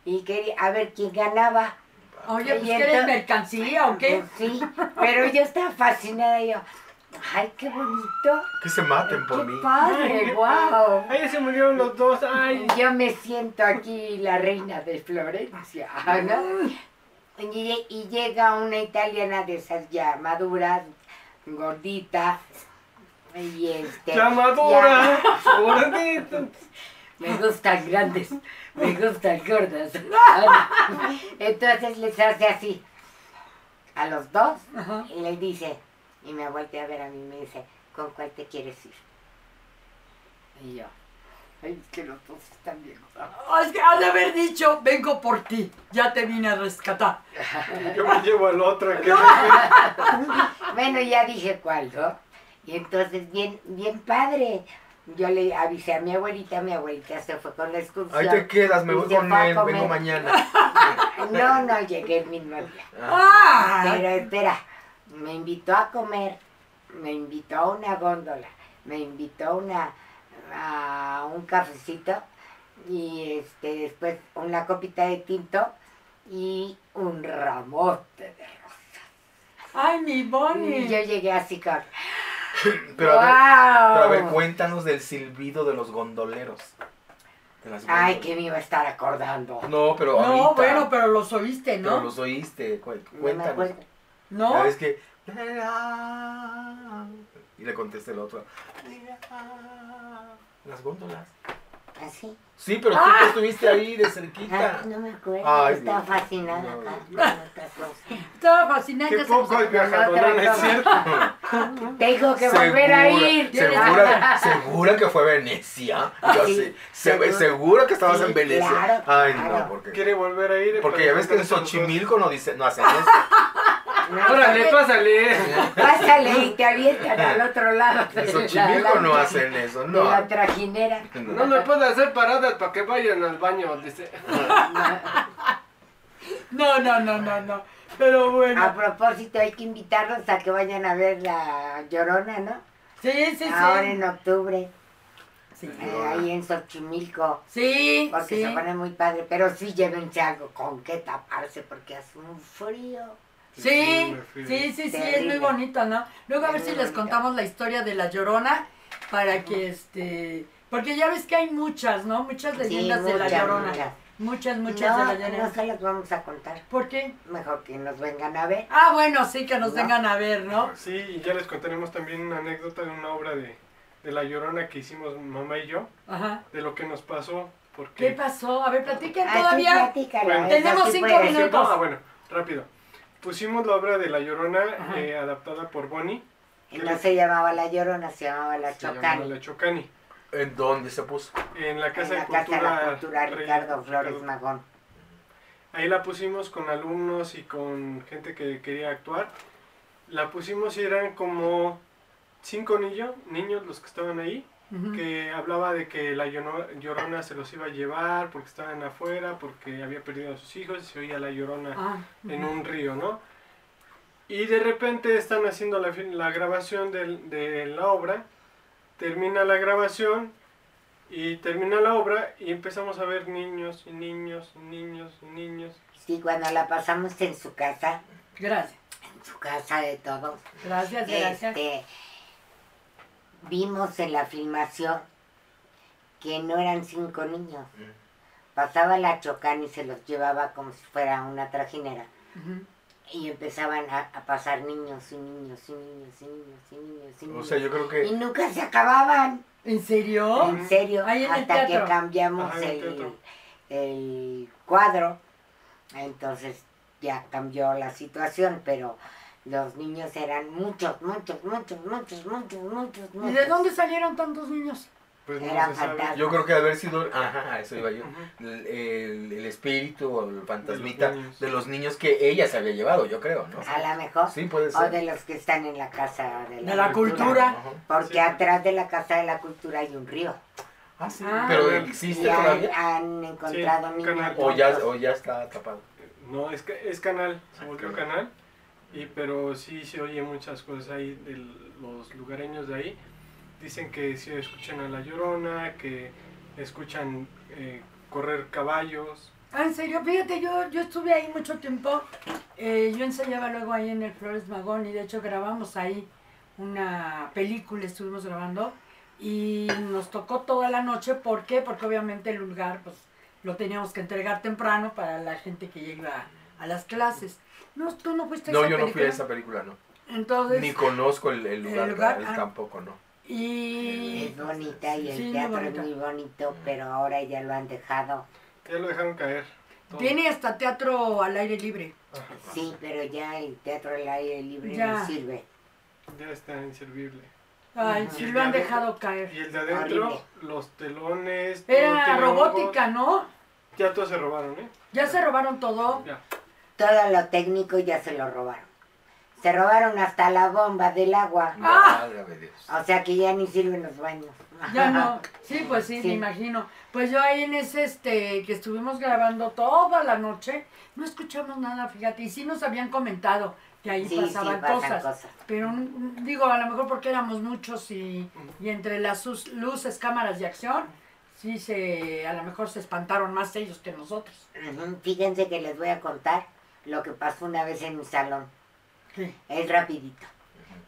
Y quería, a ver quién ganaba. Oye, pues eres mercancía o qué? Pues sí, pero yo estaba fascinada yo, ay, qué bonito, Que se maten por qué mí. padre, wow. Ahí se murieron los dos. Ay, Yo me siento aquí la reina de Florencia, ¿no? Y, y llega una italiana de esas ya maduras, gordita, y este... ¡La madura! Me gustan grandes, me gustan gordas. *laughs* Entonces les hace así a los dos Ajá. y le dice, y me voltea a ver a mí y me dice, ¿con cuál te quieres ir? Y yo, ay, es que los dos están bien. Ah, Es que has de haber dicho, vengo por ti, ya te vine a rescatar. *laughs* Yo me llevo al otro. que *laughs* *laughs* Bueno, ya dije cuál, ¿no? Y entonces, bien, bien padre. Yo le avisé a mi abuelita, mi abuelita se fue con la excursión. Ahí te quedas, me voy con él, vengo mañana. No, no, llegué el mismo día. ¡Ah! Pero espera, me invitó a comer, me invitó a una góndola, me invitó a, una, a un cafecito y este, después una copita de tinto y un ramote de ¡Ay, mi Y Bonnie! yo llegué así con... Pero a, ver, pero a ver, cuéntanos del silbido de los gondoleros. De las Ay, que me iba a estar acordando. No, pero No, ahorita, bueno, pero los oíste, pero ¿no? los oíste, cu- No me cuéntanos. acuerdo. ¿No? Ves que... Y le contesta el otro. Las góndolas. Así. Sí, pero tú Ah. que estuviste ahí de cerquita. Ah, no me acuerdo. Ay, Estaba Dios. fascinada No. acá con. Estaba fascinante. Qué poco has acordó. viajado, no, no es cierto. *laughs* Tengo que volver a ir. Segura, *laughs* segura que fue Venecia. Yo Sí, sé, se- seguro. seguro que estabas Sí, en Venecia. claro, Ay, claro. no, porque. Quiere volver a ir. Porque ya ves que en Xochimilco no, dice, no hacen eso. *laughs* No, Órale, pásale. Pásale y te avientan al otro lado. *laughs* En de Xochimilco no hacen eso, De no. la trajinera. No me puedo hacer paradas para que vayan al baño. Dice. *laughs* No, no, no, no, no. Pero A bueno. propósito, hay que invitarlos a que vayan a ver la Llorona, ¿no? Sí, sí, sí. Ahora en octubre, Sí, eh, ahí en Xochimilco. sí. Porque sí. se pone muy padre, pero sí llévense algo con que taparse porque hace un frío. Sí, sí, sí, sí, es muy bonito, ¿no? Luego a ver si les contamos la historia de la Llorona para que este... Porque ya ves que hay muchas, ¿no? Muchas leyendas de la muchas, Llorona. muchas. Muchas, muchas no, de la no se las vamos a contar. ¿Por qué? Mejor que nos vengan a ver. Ah, bueno, sí, que nos No. vengan a ver, ¿no? Sí, y ya les contaremos también una anécdota de una obra de, de La Llorona que hicimos mamá y yo, Ajá. de lo que nos pasó. ¿Qué Porque pasó? A ver, platiquen Ah, sí, todavía. platícalo, Bueno. Tenemos sí cinco puede. minutos. Ah, bueno, rápido. Pusimos la obra de La Llorona eh, adaptada por Bonnie. Y no se llamaba La Llorona, se llamaba La se llamaba Chocani. La Chocani. ¿En dónde se puso? En la En Casa la de Casa de Cultura. la Cultura Rey- Ricardo Flores Ricardo. Magón. Ahí la pusimos con alumnos y con gente que quería actuar. La pusimos y eran como cinco niños, niños los que estaban ahí, Que hablaba de que la llorona se los iba a llevar porque estaban afuera, porque había perdido a sus hijos y se oía la llorona Ah, en un río, ¿no? Y de repente están haciendo la, fin- la grabación del- de la obra, termina la grabación y termina la obra y empezamos a ver niños y niños y niños y niños. Sí, cuando la pasamos en su casa, Gracias. en su casa de todos, Gracias, gracias. este, vimos en la filmación que no eran cinco niños. Pasaba la chocán y se los llevaba como si fuera una trajinera. Y empezaban a, a pasar niños y niños y niños y niños y niños y O niños. sea, yo creo Y que. nunca se acababan. ¿En serio? En serio, Ahí en el hasta que cambiamos el el cuadro, entonces ya cambió la situación, pero los niños eran muchos, muchos, muchos, muchos, muchos, muchos, ¿Y muchos. de dónde salieron tantos niños? Pues no fantasmas. Yo creo que haber sido. Ajá, eso iba yo. El, el- el espíritu o el fantasmita De los niños. de los niños que ella se había llevado, yo creo, ¿no? A lo mejor, Sí, puede o ser. de los que están en la casa de la, De la cultura. Porque Sí. atrás de la casa de la cultura hay un río. Ah, sí. Ah. Pero Y existe han, todavía. han encontrado Sí, niños. O ya, o ya está tapado. No, es, es canal, se volvió canal. canal. Y, pero sí se oye muchas cosas ahí de los lugareños de ahí. Dicen que sí escuchan a la llorona, que escuchan eh, correr caballos. Ah, en serio, fíjate, yo, yo estuve ahí mucho tiempo. Eh, yo ensayaba luego ahí en el Flores Magón y de hecho grabamos ahí una película, estuvimos grabando y nos tocó toda la noche. ¿Por qué? Porque obviamente el lugar pues lo teníamos que entregar temprano para la gente que ya iba a las clases. No, tú no fuiste a No, esa yo no fui película? a esa película, no. Entonces, Ni conozco el, el lugar, el lugar, el ah. tampoco, no. y Es bonita y el Sí, teatro es muy bonito, pero ahora ya lo han dejado. Ya lo dejaron caer. todo. tiene hasta teatro al aire libre. Ajá. Sí, pero ya el teatro al aire libre Ya. no sirve. Ya está inservible. Ay, sí lo han dejado caer. Y el de adentro, Horrible. los telones. Era robótica, ¿no? Ya todos se robaron, ¿eh? Ya se robaron todo. Ya. Todo lo técnico ya se lo robaron. Se robaron hasta la bomba del agua. Ah. O sea que ya ni sirven los baños. Ya no. *laughs* Sí, pues sí, Sí. me imagino. Pues yo ahí en ese este que estuvimos grabando toda la noche, no escuchamos nada, fíjate, y sí nos habían comentado que ahí Sí, sí, pasaban pasan cosas. cosas. Pero mm, digo, a lo mejor porque éramos muchos y, y entre las sus- luces, cámaras de acción, sí se, a lo mejor se espantaron más ellos que nosotros. Fíjense que les voy a contar lo que pasó una vez en mi salón. Sí. Es rapidito.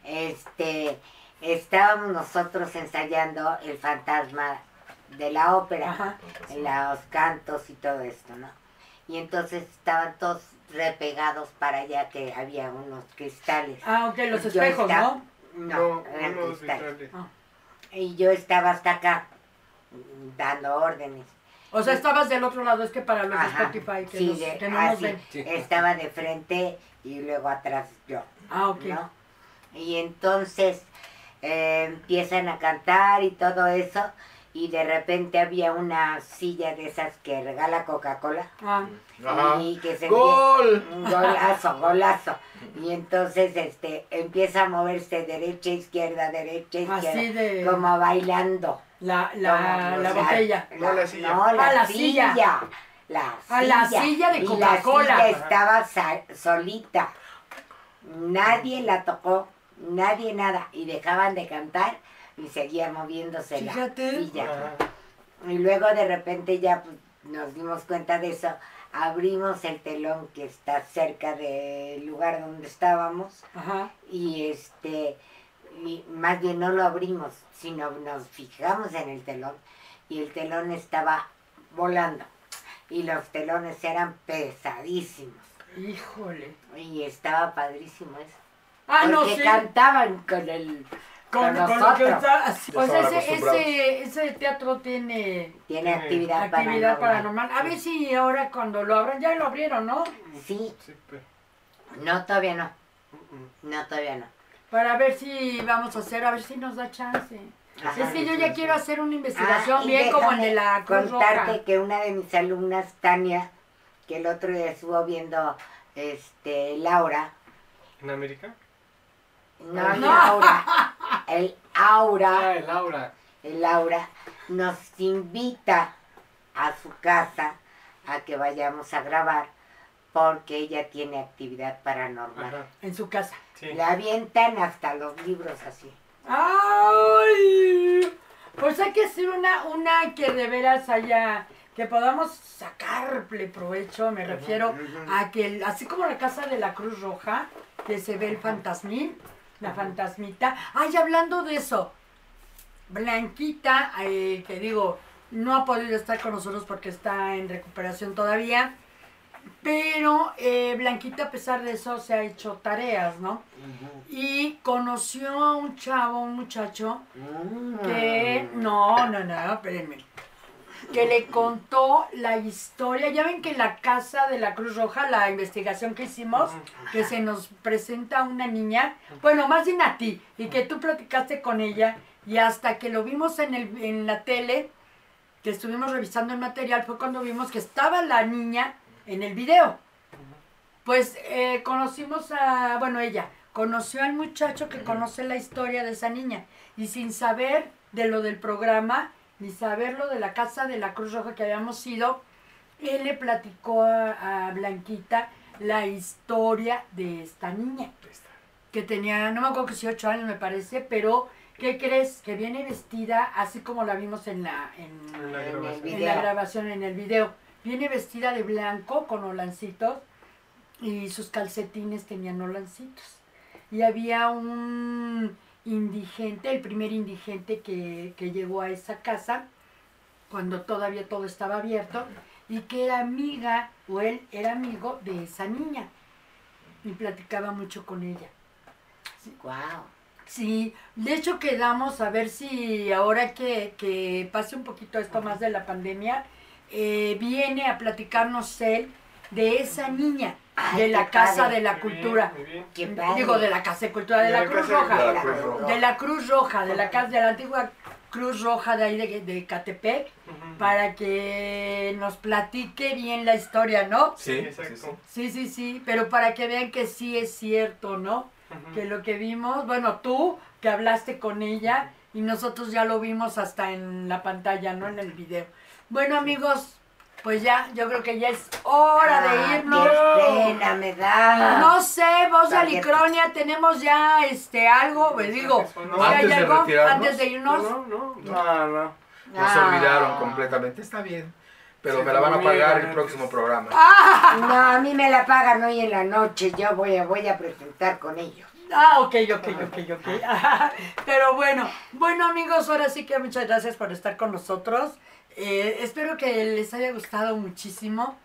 Este, estábamos nosotros ensayando el fantasma de la ópera, Ajá. los cantos y todo esto, ¿no? Y entonces estaban todos repegados para allá que había unos cristales. Ah, ok, los Yo espejos, estaba- ¿no? No, No, eran unos cristales. vitrales. Y yo estaba hasta acá dando órdenes. O sea, estabas del otro lado, es que para los Ajá. Spotify que, Sí, nos- de- que no nos así. ven. Sí. Estaba de frente y luego atrás yo. Ah, ok. ¿no? Y entonces eh, empiezan a cantar y todo eso, y de repente había una silla de esas que regala Coca-Cola, Ah, y que se ¡Gol! un golazo, golazo. Y entonces este empieza a moverse derecha, izquierda, derecha, izquierda, así de como bailando. la, la, Como- la o sea, botella. No, la silla. No, la, Ah, la silla. silla. La la silla de Y Coca-Cola. La silla estaba solita. Nadie la tocó, nadie nada. Y dejaban de cantar y seguía moviéndose la Fíjate. silla. Ajá. Y luego de repente ya pues, nos dimos cuenta de eso. Abrimos el telón que está cerca del lugar donde estábamos Ajá. y este y más bien no lo abrimos, sino nos fijamos en el telón y el telón estaba volando y los telones eran pesadísimos Híjole. y estaba padrísimo eso. Ah, no, porque sí. cantaban con el Con, con con lo que nosotros. está. Pues estaban ese, ese, ese teatro tiene tiene Tiene actividad, actividad paranormal. paranormal. A ver si ahora cuando lo abran, ya lo abrieron, ¿no? Sí, Sí, pero. no todavía no, no todavía no. Para ver si vamos a hacer, a ver si nos da chance. Ajá. Es que yo ya quiero hacer una investigación Ah, bien como el de la Cruz contarte Roja. que una de mis alumnas, Tania, que el otro día estuvo viendo este Laura, ¿En América? no, No. Laura, *laughs* el Aura, Ah, el Laura. el Laura nos invita a su casa a que vayamos a grabar porque ella tiene actividad paranormal. Ajá. En su casa. Sí. Le avientan hasta los libros así. ¡Ay! Pues hay que hacer una, una que de veras haya, que podamos sacarle provecho, me refiero a que, así como la casa de la Cruz Roja, que se ve el fantasmín, la fantasmita. Ay, hablando de eso, Blanquita, eh, que digo, no ha podido estar con nosotros porque está en recuperación todavía, pero eh, Blanquita a pesar de eso se ha hecho tareas, ¿no? Y conoció a un chavo, un muchacho, que no, no, no, espérenme. Que le contó la historia. Ya ven que en la casa de la Cruz Roja, la investigación que hicimos, que se nos presenta una niña, bueno, más bien a ti, y que tú platicaste con ella, y hasta que lo vimos en, el, en la tele, que estuvimos revisando el material, fue cuando vimos que estaba la niña en el video. Pues eh, conocimos a, bueno, ella conoció al muchacho que conoce la historia de esa niña y sin saber de lo del programa ni saber lo de la casa de la Cruz Roja que habíamos ido, él le platicó a, a Blanquita la historia de esta niña que tenía, no me acuerdo que si ocho años me parece, pero ¿qué crees? Que viene vestida así como la vimos en la, en, En la En el grabación. en la grabación, en el video. Viene vestida de blanco con olancitos y sus calcetines tenían olancitos. Y había un indigente, el primer indigente que, que llegó a esa casa, cuando todavía todo estaba abierto, y que era amiga, o él era amigo de esa niña. Y platicaba mucho con ella. Wow. Sí, de hecho quedamos a ver si ahora que, que pase un poquito esto más de la pandemia, eh, viene a platicarnos él de esa niña, Ay, de la Casa padre. de la Muy bien, Cultura. muy bien. Qué padre. Digo, de la Casa de Cultura, de, De la, la Cruz Roja. De la Cruz Roja. De la Cruz Roja, de la, casa, de la antigua Cruz Roja de ahí de, de Catepec, para que nos platique bien la historia, ¿no? Sí, sí, exacto. sí. Sí, sí, pero para que vean que sí es cierto, ¿no? Que lo que vimos, bueno, tú que hablaste con ella y nosotros ya lo vimos hasta en la pantalla, ¿no? En el video. Bueno, amigos, pues ya, yo creo que ya es hora Ah, de irnos. Qué pena me da. No sé, de bien. Alicronia, tenemos ya este algo, pues digo, No, antes de algo retirarnos. antes de No, irnos. no, no. No, no. Nos Ah. olvidaron completamente. Está bien. Pero Sí, me la van a pagar el próximo programa. *laughs* No, a mí me la pagan hoy en la noche. Yo voy a, voy a presentar con ellos. Ah, ok, ok, ok, ok. *laughs* Pero bueno, bueno amigos, ahora sí que muchas gracias por estar con nosotros. Eh, espero que les haya gustado muchísimo.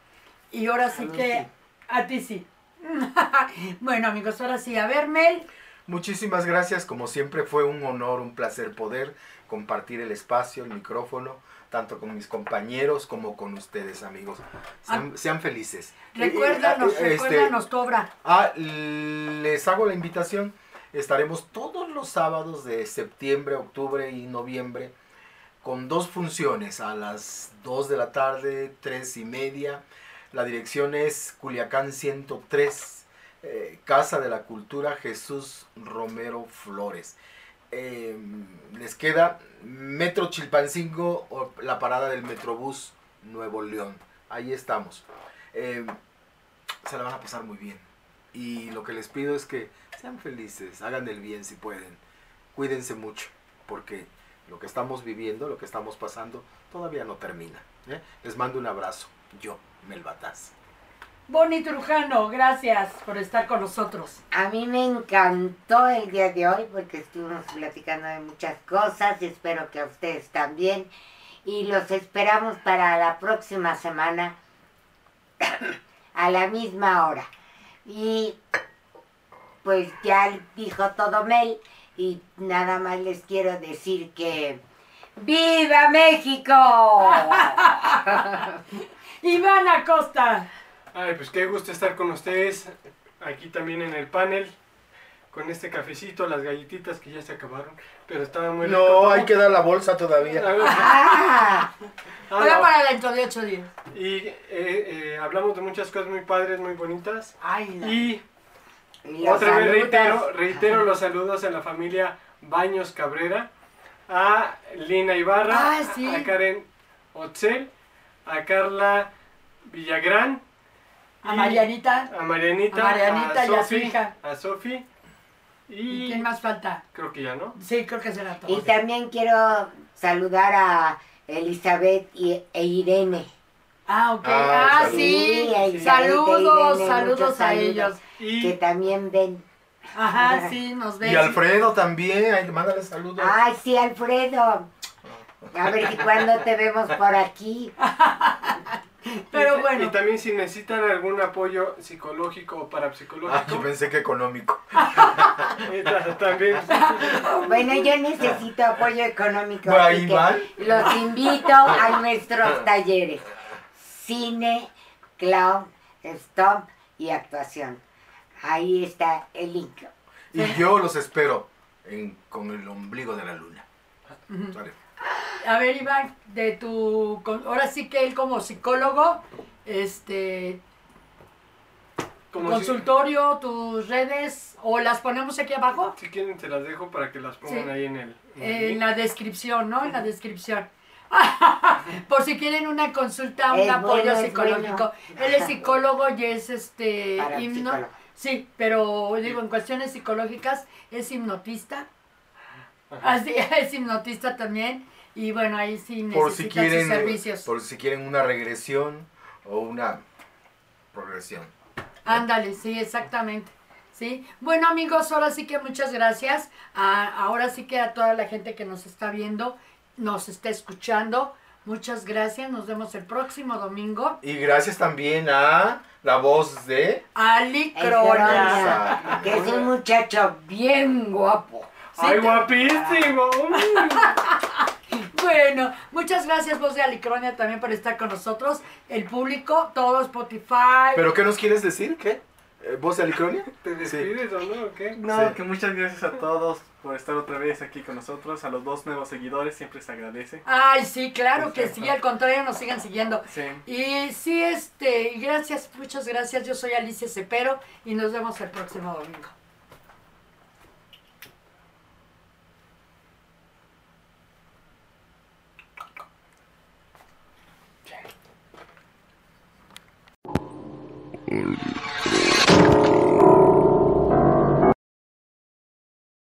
Y ahora sí que sí. a ti sí. *laughs* bueno amigos, ahora sí, a ver Mel. Muchísimas gracias. Como siempre fue un honor, un placer poder compartir el espacio, el micrófono, tanto con mis compañeros como con ustedes, amigos. Sean, sean felices. Recuérdanos, Eh, eh, este, recuérdanos tu obra. Ah, les hago la invitación. Estaremos todos los sábados de septiembre, octubre y noviembre con dos funciones a las 2 de la tarde, 3 y media. La dirección es Culiacán 103, eh, Casa de la Cultura Jesús Romero Flores. Eh, les queda Metro Chilpancingo o la parada del Metrobús Nuevo León. Ahí estamos. Eh, se la van a pasar muy bien. Y lo que les pido es que sean felices, hagan el bien si pueden. Cuídense mucho, porque lo que estamos viviendo, lo que estamos pasando, todavía no termina. ¿eh? Les mando un abrazo. Yo, Melbataz. Bonnie Trujano, gracias por estar con nosotros. A mí me encantó el día de hoy porque estuvimos platicando de muchas cosas y espero que a ustedes también. Y los esperamos para la próxima semana *coughs* a la misma hora. Y pues ya dijo todo Mel y nada más les quiero decir que ¡Viva México! *laughs* Iván Acosta. Ay, pues qué gusto estar con ustedes aquí también en el panel con este cafecito, las galletitas que ya se acabaron, pero estaba muy No, hay que dar la bolsa todavía. ¡Ah! Ah, Ahora no. para dentro de ocho días. Y eh, eh, hablamos de muchas cosas muy padres, muy bonitas. Ay, no. Y Otra vez reitero, reitero los saludos a la familia Baños Cabrera, a Lina Ibarra, Ah, sí. a Karen Otzel, a Carla Villagrán, A Marianita. a Marianita, A Marianita y a su Sofi, hija. a Sofi ¿Y y quién más falta? creo que ya, ¿no? Sí, creo que será todo. Y también quiero saludar a Elizabeth y, e Irene. Ah, ok. Ah, Ah, sí. Saludos, saludos a saludos. ellos. Que también ven. Ajá, sí, nos ven. Y Alfredo también, ay, mándale saludos. Ay, sí, Alfredo. A ver si cuándo te vemos por aquí. *laughs* Pero bueno. y también si necesitan algún apoyo psicológico o Ah, yo parapsicológico, pensé que económico. *laughs* ta- también Bueno, yo necesito apoyo económico. Bueno, así ahí que van. los invito a nuestros talleres. Cine, clown, stomp y actuación. Ahí está el link. Y yo los espero en- con el ombligo de la luna. A ver, Iván, de tu. con- Ahora sí que él como psicólogo, este. Como si, consultorio, tus redes, o las ponemos aquí abajo. si quieren se las dejo para que las pongan Sí. ahí en el, en el En link. la descripción, ¿no? En la descripción. Por si quieren una consulta, un Es apoyo bueno, psicológico. bueno. Él es psicólogo y es este himno. Sí, pero digo, en cuestiones psicológicas es hipnotista. Así, *laughs* es hipnotista también. Y bueno, ahí sí Por si necesitan sus servicios. por si quieren una regresión o una progresión. Ándale, sí, exactamente. Sí. Bueno, amigos, ahora sí que muchas gracias. A- ahora sí que a toda la gente que nos está viendo, nos está escuchando. Muchas gracias, nos vemos el próximo domingo. Y gracias también a la voz de... Ali El Cronia. Cronia, que es un muchacho bien guapo. Sí, ¡Ay, te- guapísimo! *laughs* Bueno, muchas gracias, voz de Alicronia, también por estar con nosotros. El público, todo Spotify. ¿Pero qué nos quieres decir? ¿Qué? Eh, ¿Voz de Alicronia? *laughs* ¿Te despides o no? ¿O qué? No, Sí. que muchas gracias a todos por estar otra vez aquí con nosotros. A los dos nuevos seguidores siempre se agradece. Ay, sí, claro que sí, al contrario, nos sigan siguiendo. Sí. Y sí, este, gracias, muchas gracias. Yo soy Alicia Cepero y nos vemos el próximo domingo.